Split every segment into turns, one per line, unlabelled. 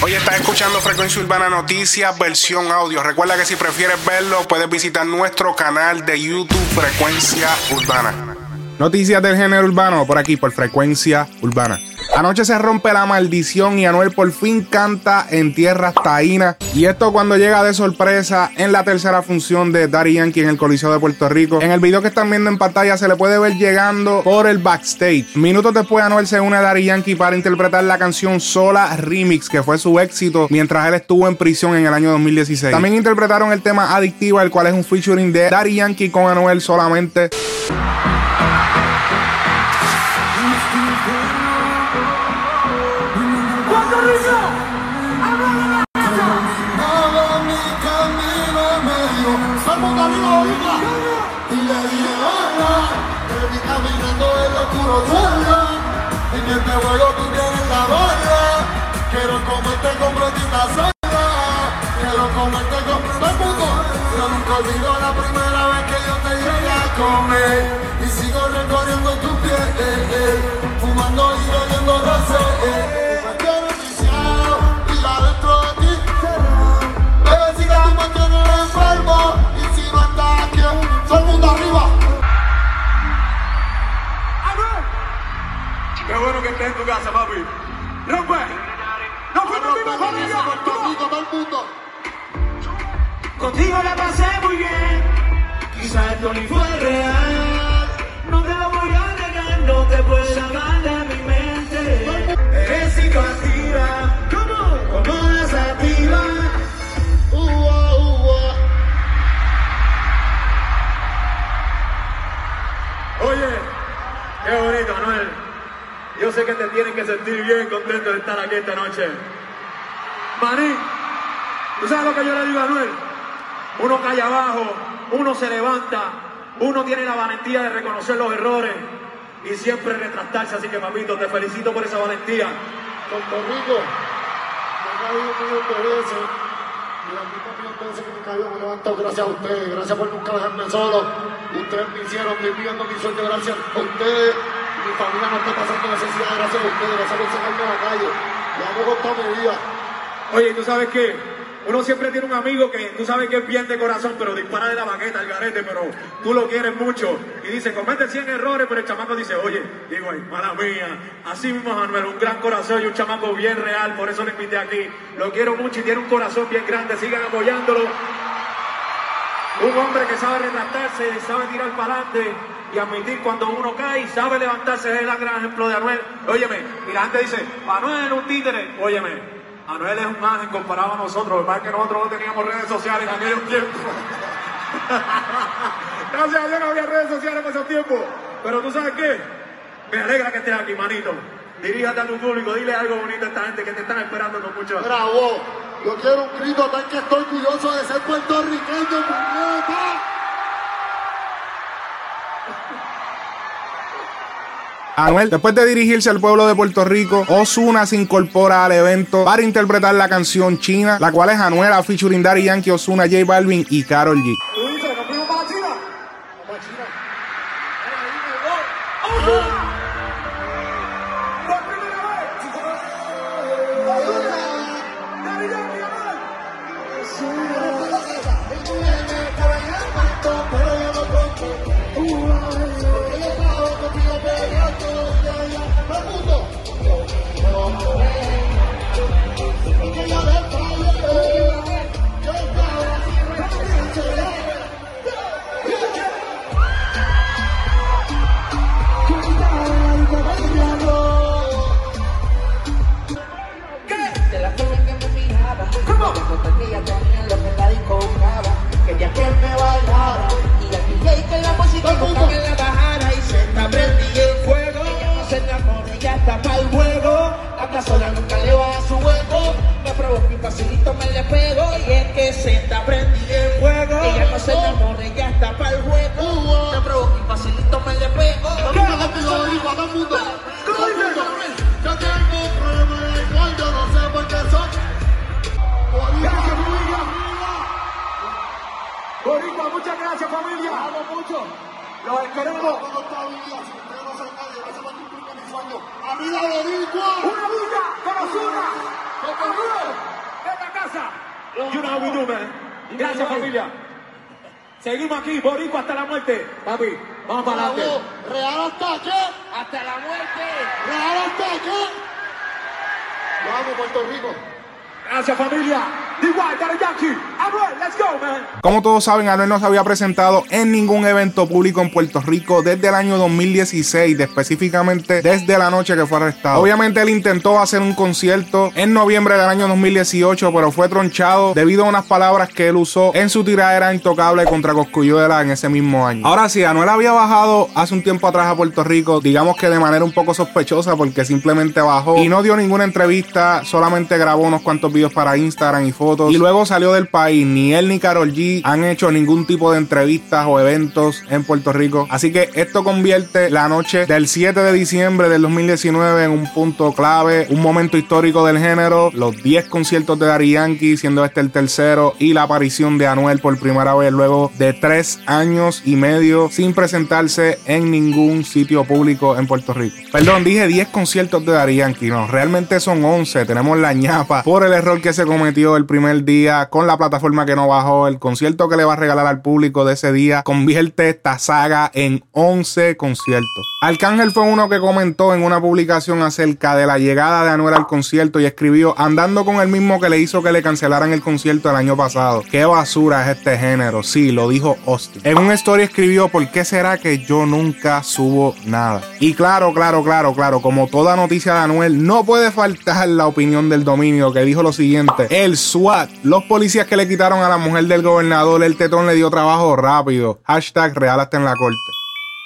Hoy estás escuchando Frecuencia Urbana Noticias, versión audio. Recuerda que si prefieres verlo, puedes visitar nuestro canal de YouTube Frecuencia Urbana. Noticias del género urbano por aquí, por Frecuencia Urbana. Anoche se rompe la maldición y Anuel por fin canta en tierras taínas. Y esto cuando llega de sorpresa en la tercera función de Daddy Yankee en el Coliseo de Puerto Rico. En el video que están viendo en pantalla se le puede ver llegando por el backstage. Minutos después Anuel se une a Daddy Yankee para interpretar la canción Sola Remix, que fue su éxito mientras él estuvo en prisión en el año 2016. También interpretaron el tema Adictiva, el cual es un featuring de Daddy Yankee con Anuel solamente.
Comer. Y sigo recorriendo tu piel, fumando y bebiendo rosé. Me quiero viciado y adentro de ti. Bebecita, tú me tienes enfermo. Y si no estás aquí, todo el mundo arriba.
Qué bueno que estés en tu casa, papi. ¡Rompe! ¡Rompe conmigo, familia!
Puerto Rico, todo el mundo.
Contigo la pasé muy bien. Quizás ni fue real. No te lo voy a negar, no te puedo sacar de mi mente. Eres psicoactiva. ¿Cómo? Como desativa.
Ua.
Oye, qué bonito, Anuel. Yo sé que te tienes que sentir bien contento de estar aquí esta noche. Maní, ¿tú sabes lo que yo le digo a Anuel? Uno cae abajo, uno se levanta, uno tiene la valentía de reconocer los errores y siempre retractarse. Así que, papito, te felicito por esa valentía.
Puerto Rico, me he caído un millón de veces. Y las mismas millón de veces que me he caído me he levantado gracias a ustedes. Gracias por nunca dejarme solo. Ustedes me hicieron, me viviendo mi sueño gracias a ustedes. Mi familia no está pasando necesidad gracias a ustedes. Gracias por sacarme a la calle. Y hago con toda mi vida.
Oye, ¿tú sabes qué? Uno siempre tiene un amigo que tú sabes que es bien de corazón, pero dispara de la baqueta, el garete, pero tú lo quieres mucho. Y dice, comete 100 errores, pero el chamaco dice, oye, digo, ay, mala mía. Así mismo, Manuel, un gran corazón y un chamaco bien real, por eso lo invité aquí. Lo quiero mucho y tiene un corazón bien grande, sigan apoyándolo. Un hombre que sabe retratarse, sabe tirar para adelante y admitir cuando uno cae y sabe levantarse. Es el gran ejemplo de Anuel. Óyeme, y la gente dice, Anuel es un títere. Óyeme, Anuel es un ángel comparado a nosotros. Lo que nosotros no teníamos redes sociales en aquellos tiempos. Gracias a Dios no había redes sociales en esos tiempos. Pero tú sabes qué? Me alegra que estés aquí, manito. Diríjate a tu público, dile algo bonito a esta gente que te están esperando con mucho.
Bravo. Yo quiero un grito tan que estoy orgulloso de ser puertorriqueño, puñeta.
Anuel, después de dirigirse al pueblo de Puerto Rico, Ozuna se incorpora al evento para interpretar la canción China, la cual es Anuel a featuring Daddy Yankee, Ozuna, J Balvin y Karol G.
anda sola nunca le va a su hueco, me provoca y facilito me le pego y es que se está prendí el fuego. Ella no se enamora, ella está para el juego, me provoca y facilito me le pego.
Yo tengo problemas de alcohol, yo no sé por qué son.
Gracias, familia. Boricua, muchas gracias, familia.
Amo mucho.
Los queremos.
¿Cómo está mi vida? Si ustedes no son nadie, gracias sueño. ¡Arriba, Boricua!
Una vida con Ozuna.
¡Anuel!
You know how we do, man. Gracias, familia. Seguimos aquí, Boricua hasta la muerte. Papi, vamos para adelante.
Real hasta qué?
Hasta la muerte.
Real hasta qué? Vamos, Puerto Rico.
Gracias, familia.
Como todos saben, Anuel no se había presentado en ningún evento público en Puerto Rico desde el año 2016, específicamente desde la noche que fue arrestado. Obviamente él intentó hacer un concierto en noviembre del año 2018, pero fue tronchado debido a unas palabras que él usó en su tiradera intocable contra Coscuyuela en ese mismo año. Ahora sí, Anuel había bajado hace un tiempo atrás a Puerto Rico, digamos que de manera un poco sospechosa porque simplemente bajó y no dio ninguna entrevista, solamente grabó unos cuantos videos para Instagram y fotos y luego salió del país. Ni él ni Carol G han hecho ningún tipo de entrevistas o eventos en Puerto Rico. Así que esto convierte la noche del 7 de diciembre del 2019 en un punto clave, un momento histórico del género. Los 10 conciertos de Daddy Yankee, siendo este el tercero, y la aparición de Anuel por primera vez luego de tres años y medio sin presentarse en ningún sitio público en Puerto Rico. Perdón, dije 10 conciertos de Daddy Yankee, no, realmente son 11. Tenemos la ñapa por el error que se cometió el primer día con la plataforma que no bajó. El concierto que le va a regalar al público de ese día convierte esta saga en 11 conciertos. Arcángel fue uno que comentó en una publicación acerca de la llegada de Anuel al concierto y escribió andando con el mismo que le hizo que le cancelaran el concierto el año pasado. Qué basura es este género. Sí, lo dijo Austin. En un story escribió ¿por qué será que yo nunca subo nada? Y claro, claro, claro, claro, como toda noticia de Anuel, no puede faltar la opinión del dominio que dijo lo siguiente. El Los policías que le quitaron a la mujer del gobernador el tetón le dio trabajo rápido. Hashtag real hasta en la corte.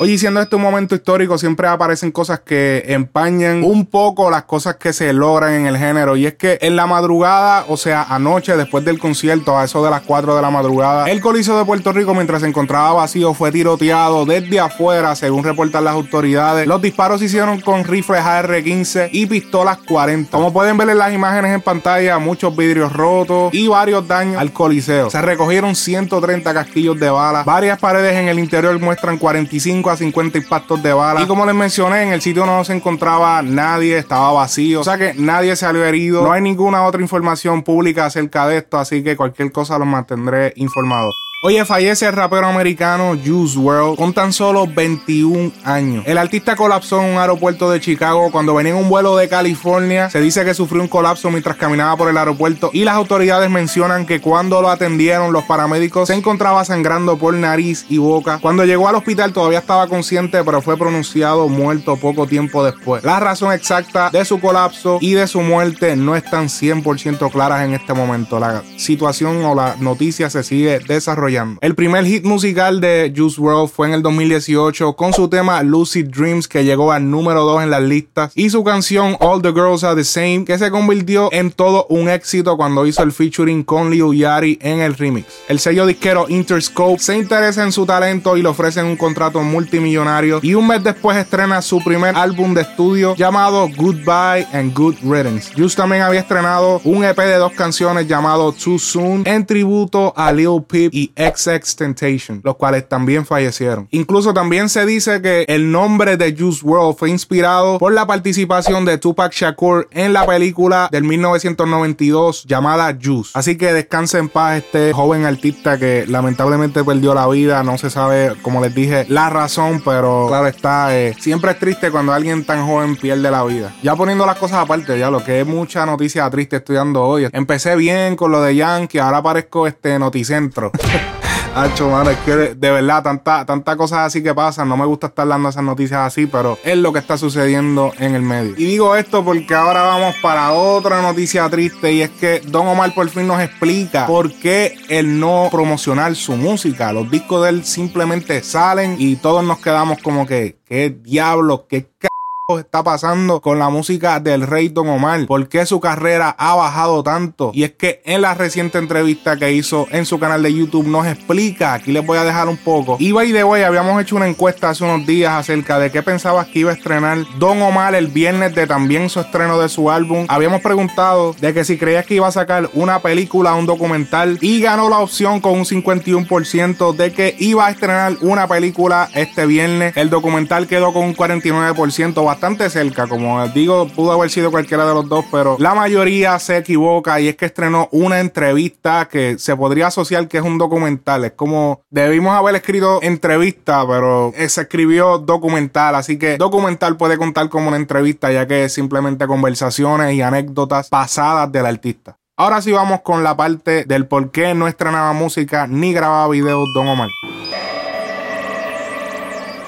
Oye, siendo este un momento histórico, siempre aparecen cosas que empañan un poco las cosas que se logran en el género. Y es que en la madrugada, o sea, anoche, después del concierto, a eso de las 4 de la madrugada, el Coliseo de Puerto Rico, mientras se encontraba vacío, fue tiroteado desde afuera, según reportan las autoridades. Los disparos se hicieron con rifles AR-15 y pistolas 40. Como pueden ver en las imágenes en pantalla, muchos vidrios rotos y varios daños al Coliseo. Se recogieron 130 casquillos de balas. Varias paredes en el interior muestran 45 a 50 impactos de bala. Y como les mencioné, en el sitio no se encontraba nadie, estaba vacío. O sea que nadie salió herido. No hay ninguna otra información pública acerca de esto, así que cualquier cosa los mantendré informados. Oye, fallece el rapero americano Juice WRLD con tan solo 21 años. El artista colapsó en un aeropuerto de Chicago cuando venía en un vuelo de California. Se dice que sufrió un colapso mientras caminaba por el aeropuerto y las autoridades mencionan que cuando lo atendieron los paramédicos se encontraba sangrando por nariz y boca. Cuando llegó al hospital todavía estaba consciente pero fue pronunciado muerto poco tiempo después. La razón exacta de su colapso y de su muerte no están 100% claras en este momento. La situación o la noticia se sigue desarrollando. El primer hit musical de Juice WRLD fue en el 2018 con su tema Lucid Dreams que llegó al número 2 en las listas y su canción All the Girls Are the Same que se convirtió en todo un éxito cuando hizo el featuring con Liu Yari en el remix. El sello disquero Interscope se interesa en su talento y le ofrecen un contrato multimillonario y un mes después estrena su primer álbum de estudio llamado Goodbye and Good Riddance. Juice también había estrenado un EP de dos canciones llamado Too Soon en tributo a Lil Peep y XX Temptation, los cuales también fallecieron. Incluso también se dice que el nombre de Juice WRLD fue inspirado por la participación de Tupac Shakur en la película del 1992 llamada Juice. Así que descanse en paz este joven artista que lamentablemente perdió la vida. No se sabe, como les dije, la razón, pero claro está, eh, siempre es triste cuando alguien tan joven pierde la vida. Ya poniendo las cosas aparte, ya lo que es mucha noticia triste estudiando hoy. Empecé bien con lo de Yankee, ahora parezco este noticentro. Hacho, mano, es que de, verdad, tantas tanta cosas así que pasan. No me gusta estar dando esas noticias así, pero es lo que está sucediendo en el medio. Y digo esto porque ahora vamos para otra noticia triste y es que Don Omar por fin nos explica por qué el no promocionar su música. Los discos de él simplemente salen y todos nos quedamos como que, ¿qué diablo? ¿Qué c está pasando con la música del rey Don Omar? ¿Por qué su carrera ha bajado tanto? Y es que en la reciente entrevista que hizo en su canal de YouTube nos explica, aquí les voy a dejar un poco. Y by the habíamos hecho una encuesta hace unos días acerca de qué pensabas que iba a estrenar Don Omar el viernes de también su estreno de su álbum. Habíamos preguntado de que si creías que iba a sacar una película, un documental y ganó la opción con un 51% de que iba a estrenar una película este viernes. El documental quedó con un 49% bastante cerca. Como digo, pudo haber sido cualquiera de los dos, pero la mayoría se equivoca y es que estrenó una entrevista que se podría asociar que es un documental. Es como debimos haber escrito entrevista, pero se escribió documental. Así que documental puede contar como una entrevista, ya que es simplemente conversaciones y anécdotas pasadas del artista. Ahora sí vamos con la parte del por qué no estrenaba música ni grababa videos Don Omar.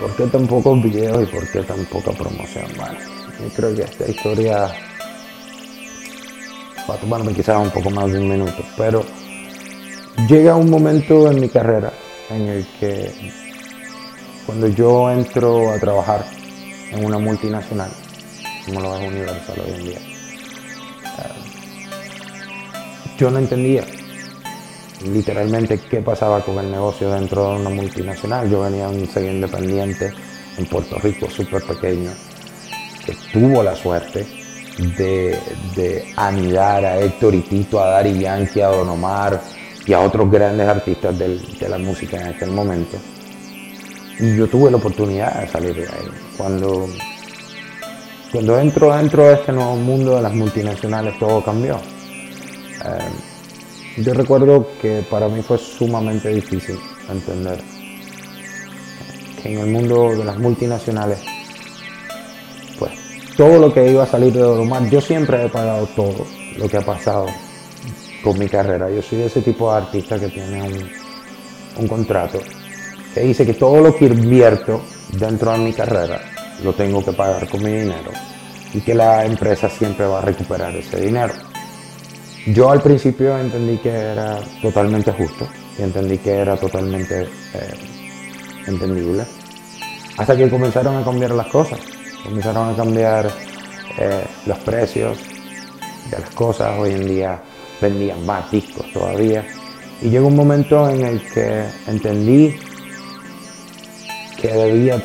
¿Por qué tan pocos videos y por qué tan poca promoción? Bueno, yo creo que esta historia va a tomarme quizás un poco más de un minuto, pero llega un momento en mi carrera en el que cuando yo entro a trabajar en una multinacional, como lo es Universal hoy en día, yo no entendía literalmente qué pasaba con el negocio dentro de una multinacional. Yo venía de un sello independiente en Puerto Rico, súper pequeño, que tuvo la suerte de, anidar a Héctor y Tito, a Dari Yankee, a Don Omar y a otros grandes artistas de la música en aquel momento. Y yo tuve la oportunidad de salir de ahí. Cuando, cuando entro dentro de este nuevo mundo de las multinacionales, todo cambió. Eh, yo recuerdo que para mí fue sumamente difícil entender que en el mundo de las multinacionales, pues todo lo que iba a salir de Omar, yo siempre he pagado todo lo que ha pasado con mi carrera. Yo soy ese tipo de artista que tiene un, un contrato que dice que todo lo que invierto dentro de mi carrera lo tengo que pagar con mi dinero y que la empresa siempre va a recuperar ese dinero. Yo al principio entendí que era totalmente justo y entendí que era totalmente eh, entendible. Hasta que comenzaron a cambiar las cosas, comenzaron a cambiar eh, los precios de las cosas. Hoy en día vendían más discos todavía. Y llegó un momento en el que entendí que debía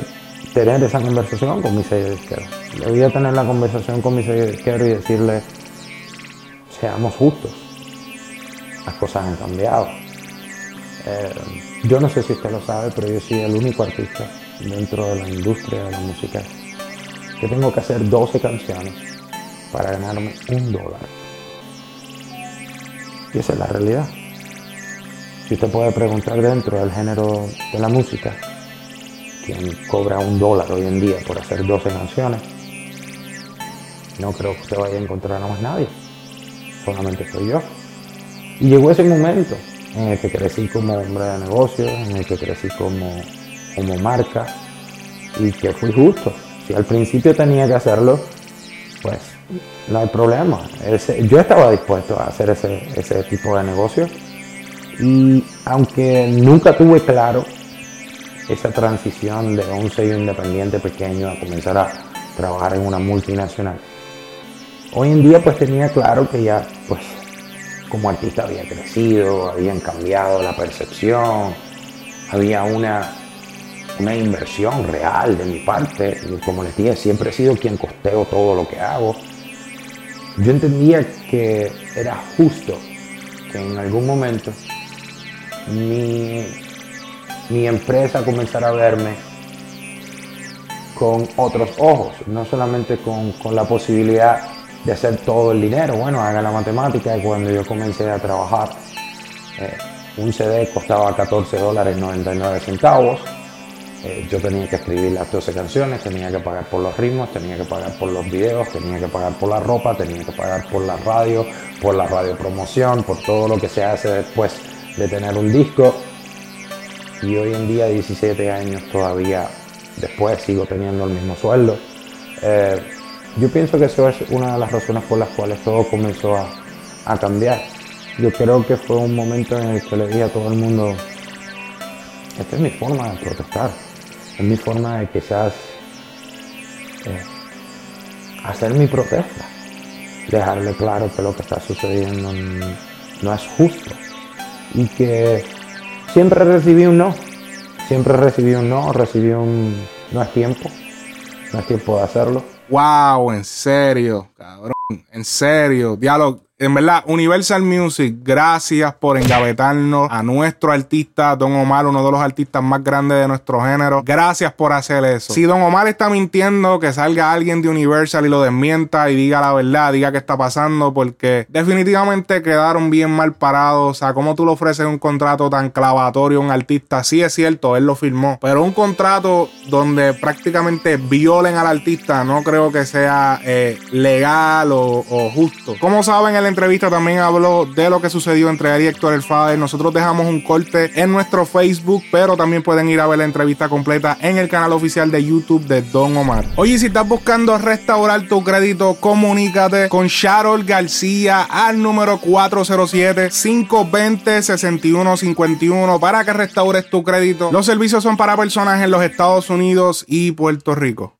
tener esa conversación con mi sello izquierdo. Debía tener la conversación con mi sello izquierdo y decirle, seamos justos. Las cosas han cambiado. Eh, yo no sé si usted lo sabe, pero yo soy el único artista dentro de la industria de la música que tengo que hacer 12 canciones para ganarme un dólar. Y esa es la realidad. Si usted puede preguntar dentro del género de la música, quien cobra un dólar hoy en día por hacer 12 canciones, no creo que usted vaya a encontrar a más nadie solamente soy yo. Y llegó ese momento en el que crecí como hombre de negocios, en el que crecí como, como marca y que fui justo. Si al principio tenía que hacerlo, pues no hay problema. yo estaba dispuesto a hacer ese, ese tipo de negocio y aunque nunca tuve claro esa transición de un sello independiente pequeño a comenzar a trabajar en una multinacional, Hoy en día pues tenía claro que ya pues como artista había crecido, habían cambiado la percepción, había una, una inversión real de mi parte. como les dije, siempre he sido quien costeo todo lo que hago. Yo entendía que era justo que en algún momento mi, mi empresa comenzara a verme con otros ojos, no solamente con, con la posibilidad de hacer todo el dinero. Bueno, haga la matemática cuando yo comencé a trabajar, eh, un CD costaba 14 dólares 99 centavos. Eh, yo tenía que escribir las 12 canciones, tenía que pagar por los ritmos, tenía que pagar por los videos, tenía que pagar por la ropa, tenía que pagar por la radio, por la radio promoción, por todo lo que se hace después de tener un disco. Y hoy en día, 17 años todavía después, sigo teniendo el mismo sueldo. Eh, yo pienso que eso es una de las razones por las cuales todo comenzó a, cambiar. Yo creo que fue un momento en el que le dije a todo el mundo, esta es mi forma de protestar, es mi forma de quizás eh, hacer mi protesta, dejarle claro que lo que está sucediendo no es justo y que siempre recibí un no, siempre recibí un no, recibí un no es tiempo, no es tiempo de hacerlo
Wow, en serio, cabrón. En serio. Diálogo. En verdad, Universal Music, gracias por engavetarnos a nuestro artista Don Omar, uno de los artistas más grandes de nuestro género. Gracias por hacer eso. Si Don Omar está mintiendo, que salga alguien de Universal y lo desmienta y diga la verdad, diga qué está pasando, porque definitivamente quedaron bien mal parados. O sea, ¿cómo tú le ofreces un contrato tan clavatorio a un artista? Sí es cierto, él lo firmó, pero un contrato donde prácticamente violen al artista, no creo que sea eh, legal o, o justo. Como saben, el entrevista también habló de lo que sucedió entre él y Héctor El Fader. Nosotros dejamos un corte en nuestro Facebook, pero también pueden ir a ver la entrevista completa en el canal oficial de YouTube de Don Omar. Oye, si estás buscando restaurar tu crédito, comunícate con Sharol García al número 407-520-6151 para que restaures tu crédito. Los servicios son para personas en los Estados Unidos y Puerto Rico.